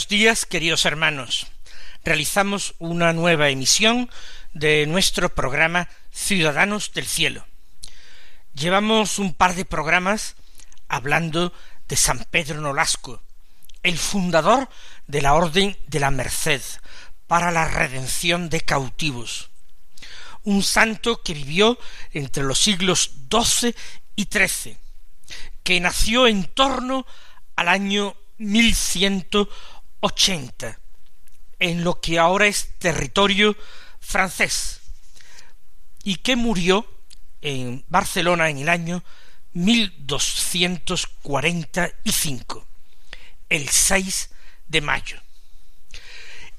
Buenos días, queridos hermanos. Realizamos una nueva emisión de nuestro programa Ciudadanos del Cielo. Llevamos un par de programas hablando de San Pedro Nolasco, el fundador de la Orden de la Merced para la redención de cautivos. Un santo que vivió entre los siglos XII y XIII, que nació en torno al año 1180 en lo que ahora es territorio francés y que murió en Barcelona en el año 1245, el 6 de mayo.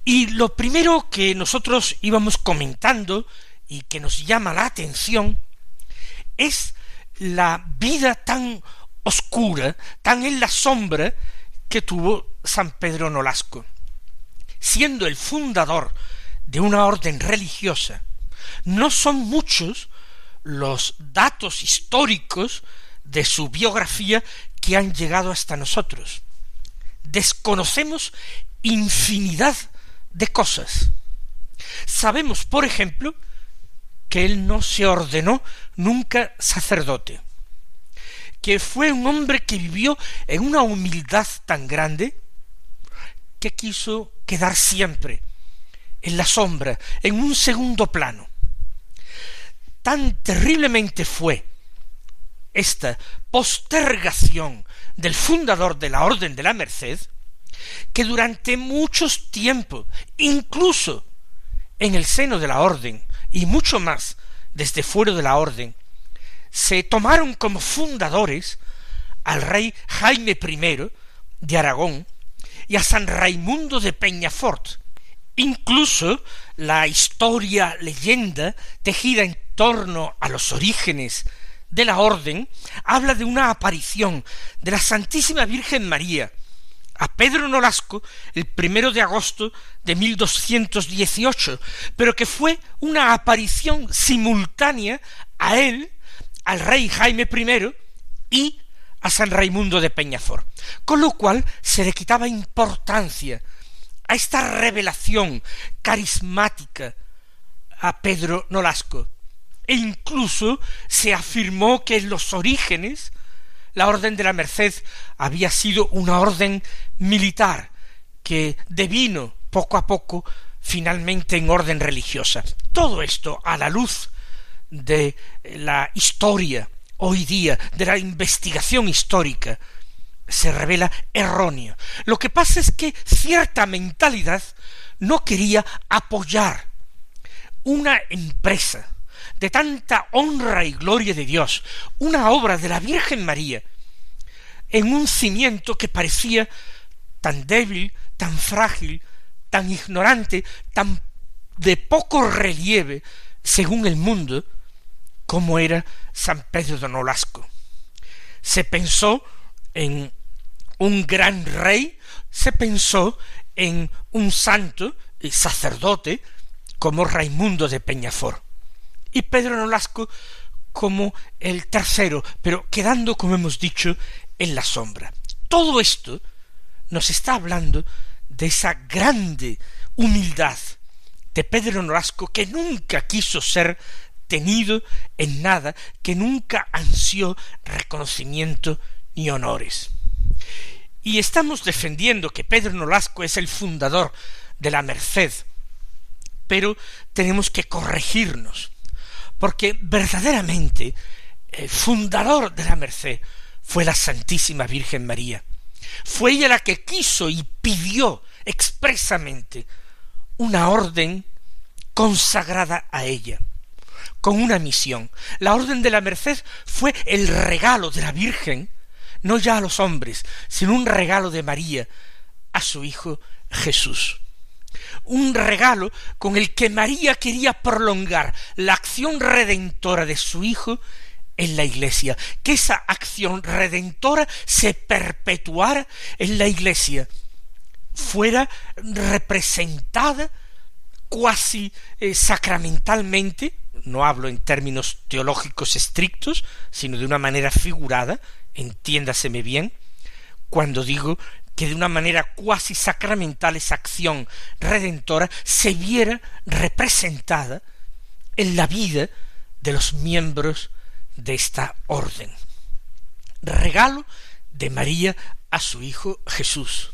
Y lo primero que nosotros íbamos comentando y que nos llama la atención es la vida tan oscura, tan en la sombra que tuvo San Pedro Nolasco. Siendo el fundador de una orden religiosa, no son muchos los datos históricos de su biografía que han llegado hasta nosotros. Desconocemos infinidad de cosas. Sabemos, por ejemplo, que él no se ordenó nunca sacerdote que fue un hombre que vivió en una humildad tan grande que quiso quedar siempre en la sombra, en un segundo plano. Tan terriblemente fue esta postergación del fundador de la Orden de la Merced, que durante muchos tiempos, incluso en el seno de la Orden, y mucho más desde fuera de la Orden, se tomaron como fundadores al rey Jaime I de Aragón y a San Raimundo de Peñafort. Incluso la historia leyenda tejida en torno a los orígenes de la orden habla de una aparición de la Santísima Virgen María a Pedro Nolasco el primero de agosto de 1218, pero que fue una aparición simultánea a él al rey Jaime I y a San Raimundo de Peñafort, con lo cual se le quitaba importancia a esta revelación carismática a Pedro Nolasco, e incluso se afirmó que en los orígenes la Orden de la Merced había sido una orden militar que devino poco a poco finalmente en orden religiosa. Todo esto a la luz de la historia hoy día, de la investigación histórica, se revela erróneo. Lo que pasa es que cierta mentalidad no quería apoyar una empresa de tanta honra y gloria de Dios, una obra de la Virgen María, en un cimiento que parecía tan débil, tan frágil, tan ignorante, tan de poco relieve, según el mundo, cómo era San Pedro de Nolasco. Se pensó en un gran rey, se pensó en un santo y sacerdote como Raimundo de Peñafort y Pedro Nolasco como el tercero, pero quedando, como hemos dicho, en la sombra. Todo esto nos está hablando de esa grande humildad de Pedro Nolasco que nunca quiso ser tenido en nada, que nunca ansió reconocimiento ni honores. Y estamos defendiendo que Pedro Nolasco es el fundador de la Merced, pero tenemos que corregirnos, porque verdaderamente el fundador de la Merced fue la Santísima Virgen María. Fue ella la que quiso y pidió expresamente una orden consagrada a ella, con una misión. La orden de la merced fue el regalo de la Virgen, no ya a los hombres, sino un regalo de María a su Hijo Jesús. Un regalo con el que María quería prolongar la acción redentora de su Hijo en la Iglesia, que esa acción redentora se perpetuara en la Iglesia, fuera representada cuasi eh, sacramentalmente, no hablo en términos teológicos estrictos, sino de una manera figurada, entiéndaseme bien, cuando digo que de una manera cuasi sacramental esa acción redentora se viera representada en la vida de los miembros de esta orden. Regalo de María a su Hijo Jesús.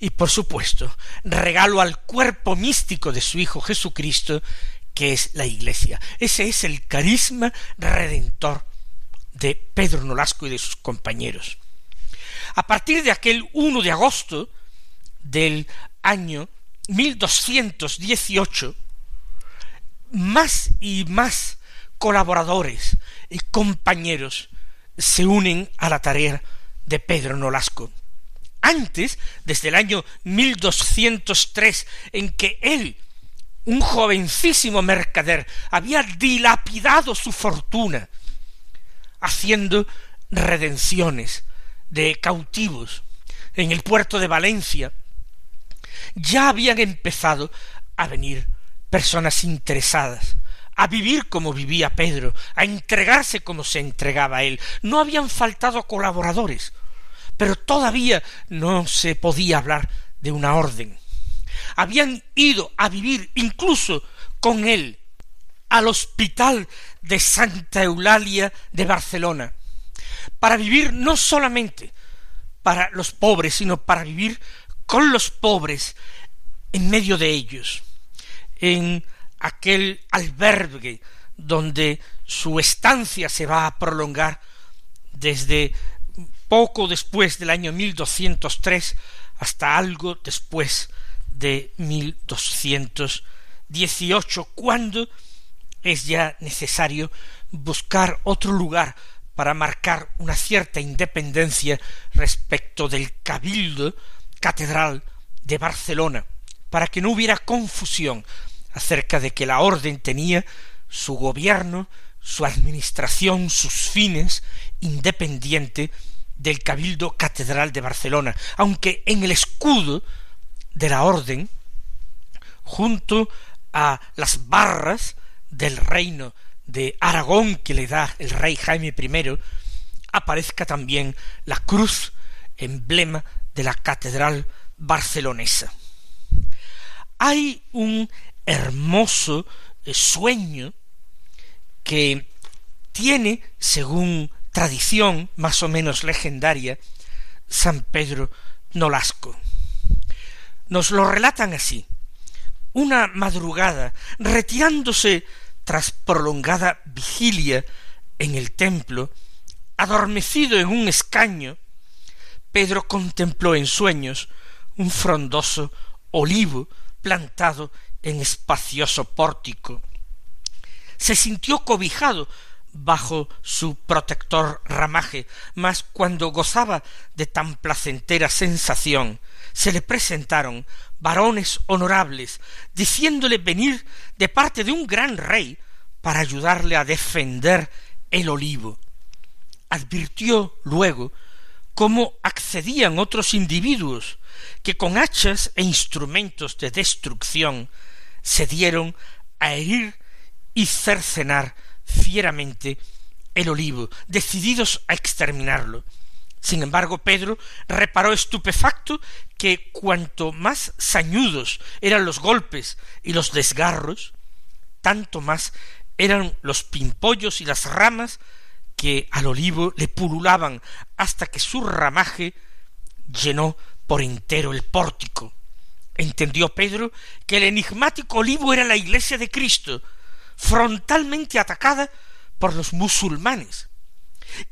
Y por supuesto, regalo al cuerpo místico de su Hijo Jesucristo, que es la Iglesia. Ese es el carisma redentor de Pedro Nolasco y de sus compañeros. A partir de aquel 1 de agosto del año 1218, más y más colaboradores y compañeros se unen a la tarea de Pedro Nolasco. Antes, desde el año 1203, en que él, un jovencísimo mercader, había dilapidado su fortuna, haciendo redenciones de cautivos en el puerto de Valencia, ya habían empezado a venir personas interesadas, a vivir como vivía Pedro, a entregarse como se entregaba él. No habían faltado colaboradores, pero todavía no se podía hablar de una orden. Habían ido a vivir incluso con él al hospital de Santa Eulalia de Barcelona, para vivir no solamente para los pobres, sino para vivir con los pobres en medio de ellos, en aquel albergue donde su estancia se va a prolongar desde poco después del año 1203 hasta algo después de 1218, cuando es ya necesario buscar otro lugar para marcar una cierta independencia respecto del cabildo catedral de Barcelona, para que no hubiera confusión acerca de que la orden tenía su gobierno, su administración, sus fines, independiente del Cabildo Catedral de Barcelona, aunque en el escudo de la orden, junto a las barras del reino de Aragón que le da el rey Jaime I, aparezca también la cruz, emblema de la catedral barcelonesa. Hay un hermoso eh, sueño que tiene, según tradición más o menos legendaria, San Pedro Nolasco. Nos lo relatan así. Una madrugada, retirándose tras prolongada vigilia en el templo, adormecido en un escaño, Pedro contempló en sueños un frondoso olivo plantado en espacioso pórtico. Se sintió cobijado bajo su protector ramaje, mas cuando gozaba de tan placentera sensación, se le presentaron varones honorables, diciéndole venir de parte de un gran rey para ayudarle a defender el olivo. Advirtió luego cómo accedían otros individuos que con hachas e instrumentos de destrucción se dieron a herir y cercenar fieramente el olivo, decididos a exterminarlo. Sin embargo, Pedro reparó estupefacto que cuanto más sañudos eran los golpes y los desgarros, tanto más eran los pimpollos y las ramas que al olivo le pululaban hasta que su ramaje llenó por entero el pórtico. Entendió Pedro que el enigmático olivo era la iglesia de Cristo, frontalmente atacada por los musulmanes,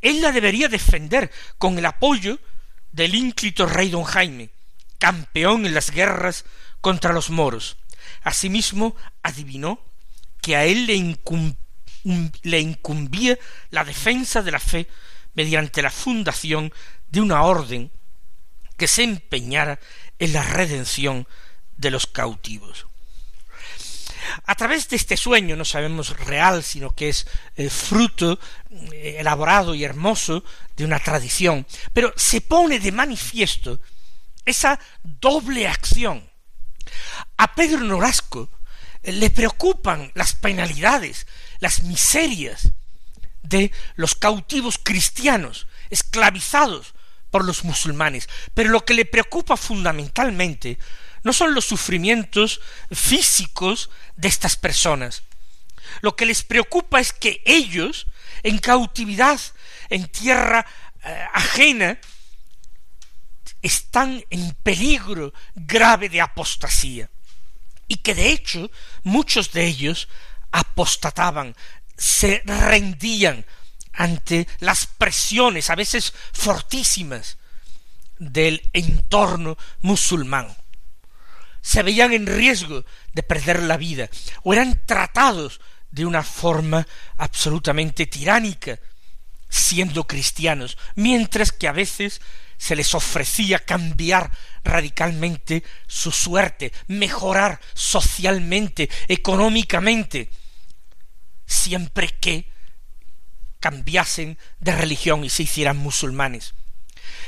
Él la debería defender con el apoyo del ínclito rey don Jaime, campeón en las guerras contra los moros. Asimismo, adivinó que a él le, le incumbía la defensa de la fe mediante la fundación de una orden que se empeñara en la redención de los cautivos. A través de este sueño, no sabemos real, sino que es el fruto eh, elaborado y hermoso de una tradición, pero se pone de manifiesto esa doble acción. A Pedro Norasco le preocupan las penalidades, las miserias de los cautivos cristianos, esclavizados por los musulmanes, pero lo que le preocupa fundamentalmente no son los sufrimientos físicos de estas personas. Lo que les preocupa es que ellos, en cautividad, en tierra eh, ajena, están en peligro grave de apostasía y que de hecho muchos de ellos apostataban, se rendían ante las presiones, a veces fortísimas, del entorno musulmán. Se veían en riesgo de perder la vida, o eran tratados de una forma absolutamente tiránica, siendo cristianos, mientras que a veces se les ofrecía cambiar radicalmente su suerte, mejorar socialmente, económicamente, siempre que cambiasen de religión y se hicieran musulmanes.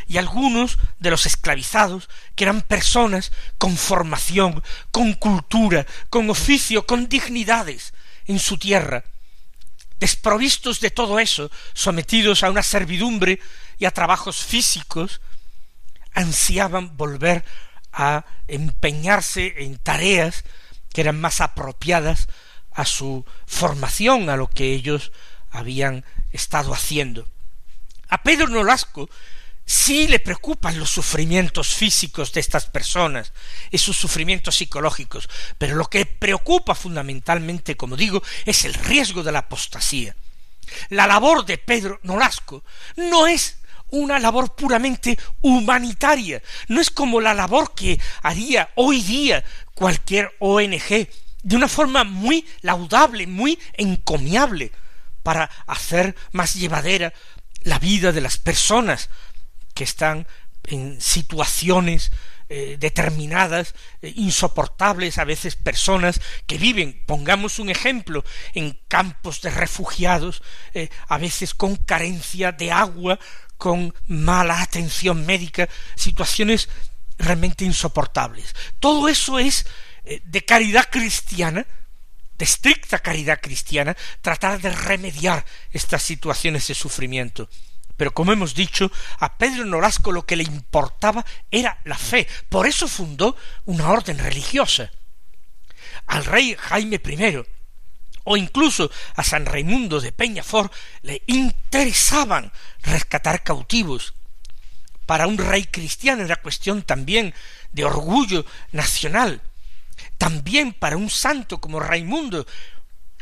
Y algunos de los esclavizados, que eran personas con formación, con cultura, con oficio, con dignidades en su tierra, desprovistos de todo eso, sometidos a una servidumbre y a trabajos físicos, ansiaban volver a empeñarse en tareas que eran más apropiadas a su formación, a lo que ellos habían estado haciendo. A Pedro Nolasco sí le preocupan los sufrimientos físicos de estas personas y sus sufrimientos psicológicos, pero lo que preocupa fundamentalmente, como digo, es el riesgo de la apostasía. La labor de Pedro Nolasco no es una labor puramente humanitaria, no es como la labor que haría hoy día cualquier ONG, de una forma muy laudable, muy encomiable, para hacer más llevadera la vida de las personas, que están en situaciones eh, determinadas, eh, insoportables, a veces personas que viven, pongamos un ejemplo, en campos de refugiados, eh, a veces con carencia de agua, con mala atención médica, situaciones realmente insoportables. Todo eso es de caridad cristiana, de estricta caridad cristiana, tratar de remediar estas situaciones de sufrimiento. Pero como hemos dicho, a Pedro Nolasco lo que le importaba era la fe. Por eso fundó una orden religiosa. Al rey Jaime I, o incluso a San Raimundo de Peñafort, le interesaban rescatar cautivos. Para un rey cristiano era cuestión también de orgullo nacional. También para un santo como Raimundo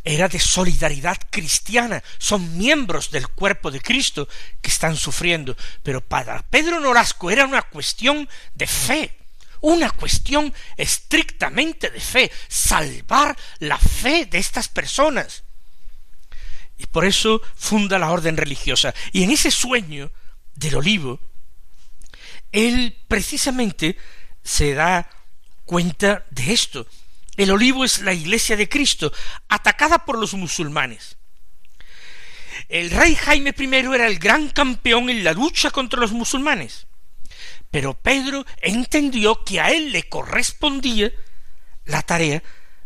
era de solidaridad cristiana, son miembros del cuerpo de Cristo que están sufriendo, pero para Pedro Norasco era una cuestión de fe, una cuestión estrictamente de fe, salvar la fe de estas personas. Y por eso funda la orden religiosa. Y en ese sueño del olivo, él precisamente se da cuenta de esto, el olivo es la iglesia de Cristo, atacada por los musulmanes. El rey Jaime I era el gran campeón en la lucha contra los musulmanes. Pero Pedro entendió que a él le correspondía la tarea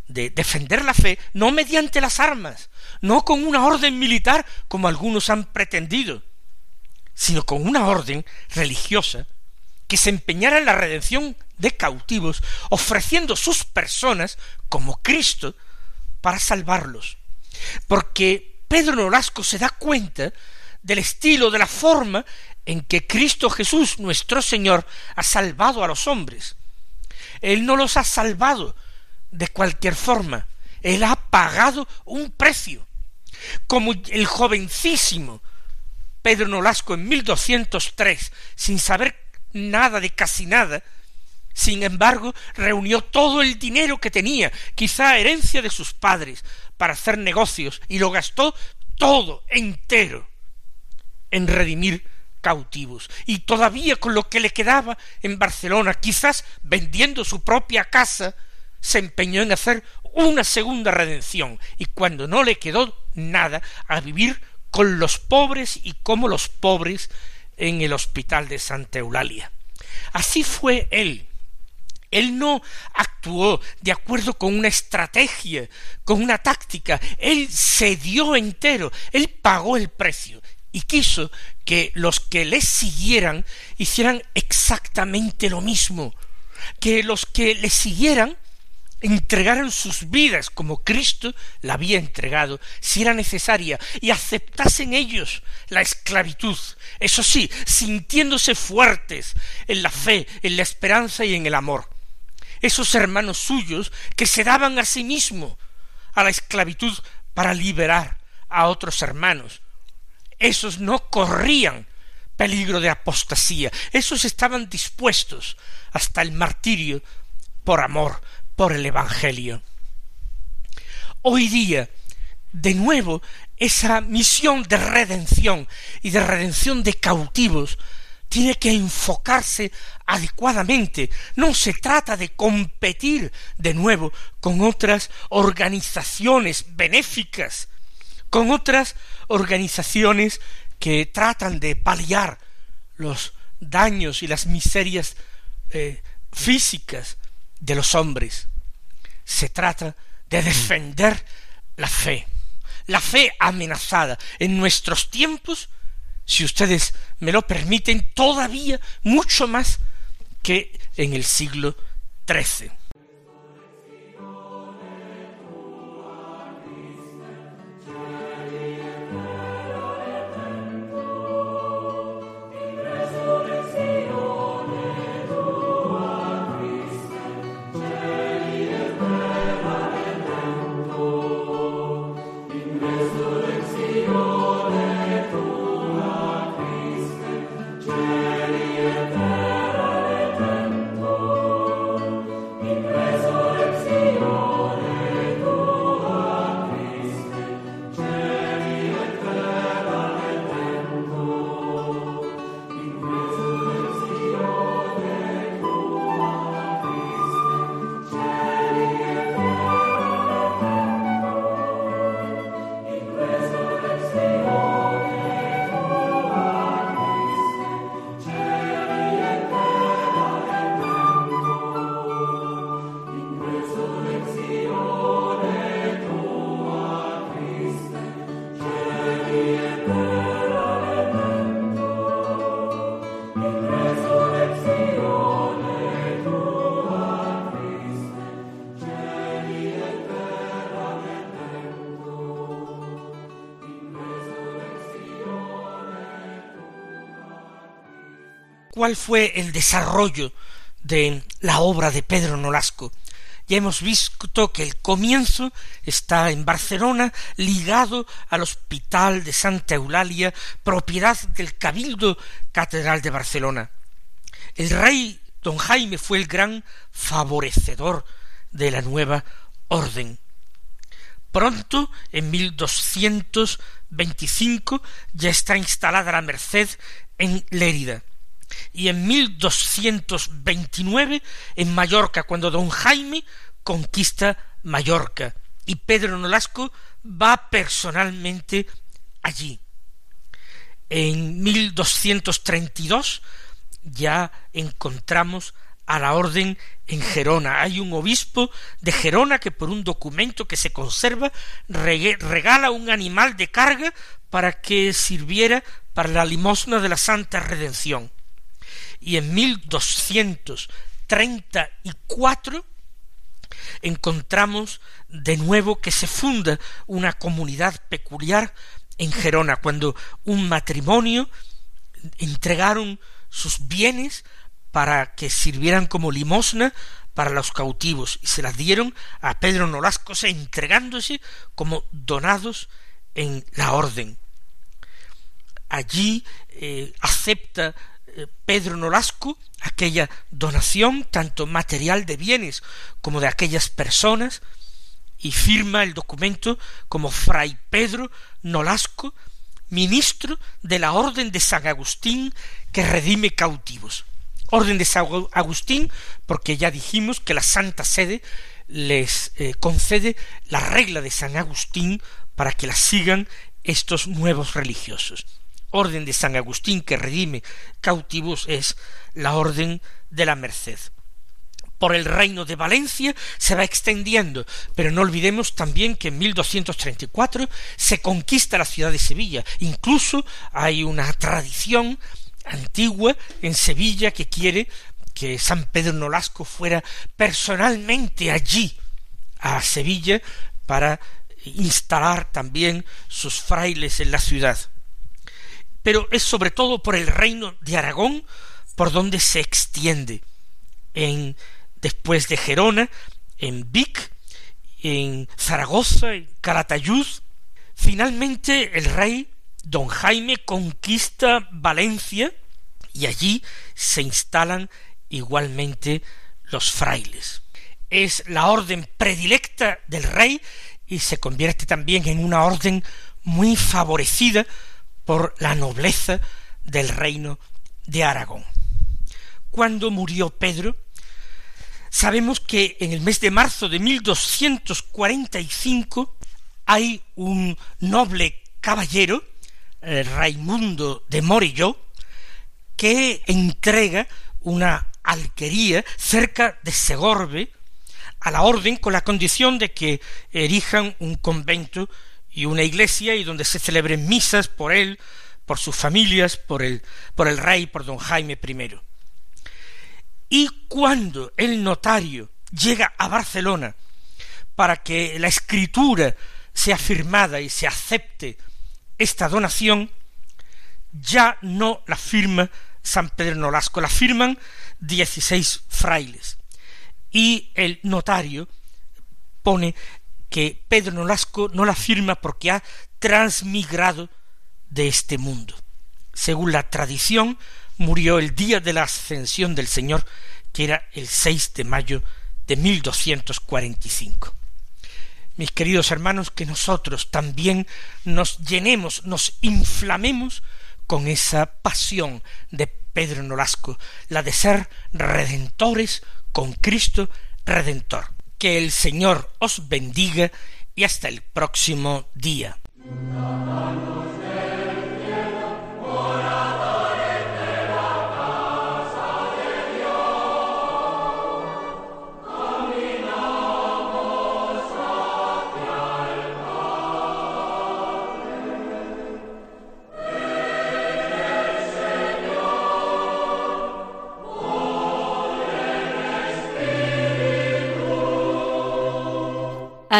de defender la fe no mediante las armas, no con una orden militar como algunos han pretendido, sino con una orden religiosa que se empeñara en la redención de cautivos, ofreciendo sus personas como Cristo para salvarlos. Porque Pedro Nolasco se da cuenta del estilo, de la forma en que Cristo Jesús, nuestro Señor, ha salvado a los hombres. Él no los ha salvado de cualquier forma, Él ha pagado un precio, como el jovencísimo Pedro Nolasco en 1203, sin saber nada de casi nada, sin embargo, reunió todo el dinero que tenía, quizá herencia de sus padres, para hacer negocios, y lo gastó todo entero en redimir cautivos. Y todavía con lo que le quedaba en Barcelona, quizás vendiendo su propia casa, se empeñó en hacer una segunda redención, y cuando no le quedó nada, a vivir con los pobres y como los pobres en el hospital de Santa Eulalia. Así fue él. Él no actuó de acuerdo con una estrategia, con una táctica. Él se dio entero. Él pagó el precio y quiso que los que le siguieran hicieran exactamente lo mismo, que los que le siguieran entregaran sus vidas como Cristo la había entregado, si era necesaria, y aceptasen ellos la esclavitud, eso sí, sintiéndose fuertes en la fe, en la esperanza y en el amor. Esos hermanos suyos que se daban a sí mismos a la esclavitud para liberar a otros hermanos. Esos no corrían peligro de apostasía, esos estaban dispuestos hasta el martirio por amor, por el Evangelio. Hoy día, de nuevo, esa misión de redención y de redención de cautivos tiene que enfocarse adecuadamente. No se trata de competir de nuevo con otras organizaciones benéficas, con otras organizaciones que tratan de paliar los daños y las miserias eh, físicas de los hombres. Se trata de defender la fe, la fe amenazada en nuestros tiempos, si ustedes me lo permiten, todavía mucho más que en el siglo XIII. Cuál fue el desarrollo de la obra de Pedro Nolasco. Ya hemos visto que el comienzo está en Barcelona, ligado al Hospital de Santa Eulalia, propiedad del Cabildo Catedral de Barcelona. El rey don Jaime fue el gran favorecedor de la nueva orden. Pronto, en 1225, ya está instalada la Merced en Lérida y en 1229 en Mallorca, cuando don Jaime conquista Mallorca y Pedro Nolasco va personalmente allí. En 1232 ya encontramos a la orden en Gerona. Hay un obispo de Gerona que por un documento que se conserva regala un animal de carga para que sirviera para la limosna de la Santa Redención y en 1234 encontramos de nuevo que se funda una comunidad peculiar en Gerona, cuando un matrimonio entregaron sus bienes para que sirvieran como limosna para los cautivos y se las dieron a Pedro Nolasco entregándose como donados en la orden. allí eh, acepta Pedro Nolasco aquella donación, tanto material de bienes como de aquellas personas, y firma el documento como Fray Pedro Nolasco, ministro de la Orden de San Agustín que redime cautivos. Orden de San Agustín, porque ya dijimos que la Santa Sede les eh, concede la regla de San Agustín para que la sigan estos nuevos religiosos. Orden de San Agustín que redime cautivos es la Orden de la Merced. Por el reino de Valencia se va extendiendo, pero no olvidemos también que en 1234 se conquista la ciudad de Sevilla. Incluso hay una tradición antigua en Sevilla que quiere que San Pedro Nolasco fuera personalmente allí a Sevilla para instalar también sus frailes en la ciudad. Pero es sobre todo por el reino de Aragón por donde se extiende en después de Gerona, en Vic, en Zaragoza, en Calatayud. Finalmente el rey don Jaime conquista Valencia y allí se instalan igualmente los frailes. Es la orden predilecta del rey y se convierte también en una orden muy favorecida por la nobleza del reino de Aragón. Cuando murió Pedro, sabemos que en el mes de marzo de 1245 hay un noble caballero, Raimundo de Morillo, que entrega una alquería cerca de Segorbe a la orden con la condición de que erijan un convento y una iglesia y donde se celebren misas por él, por sus familias, por el, por el rey, por don Jaime I. Y cuando el notario llega a Barcelona para que la escritura sea firmada y se acepte esta donación, ya no la firma San Pedro Nolasco, la firman dieciséis frailes. Y el notario pone que Pedro Nolasco no la firma porque ha transmigrado de este mundo. Según la tradición, murió el día de la ascensión del Señor, que era el 6 de mayo de 1245. Mis queridos hermanos, que nosotros también nos llenemos, nos inflamemos con esa pasión de Pedro Nolasco, la de ser redentores con Cristo Redentor. Que el Señor os bendiga y hasta el próximo día.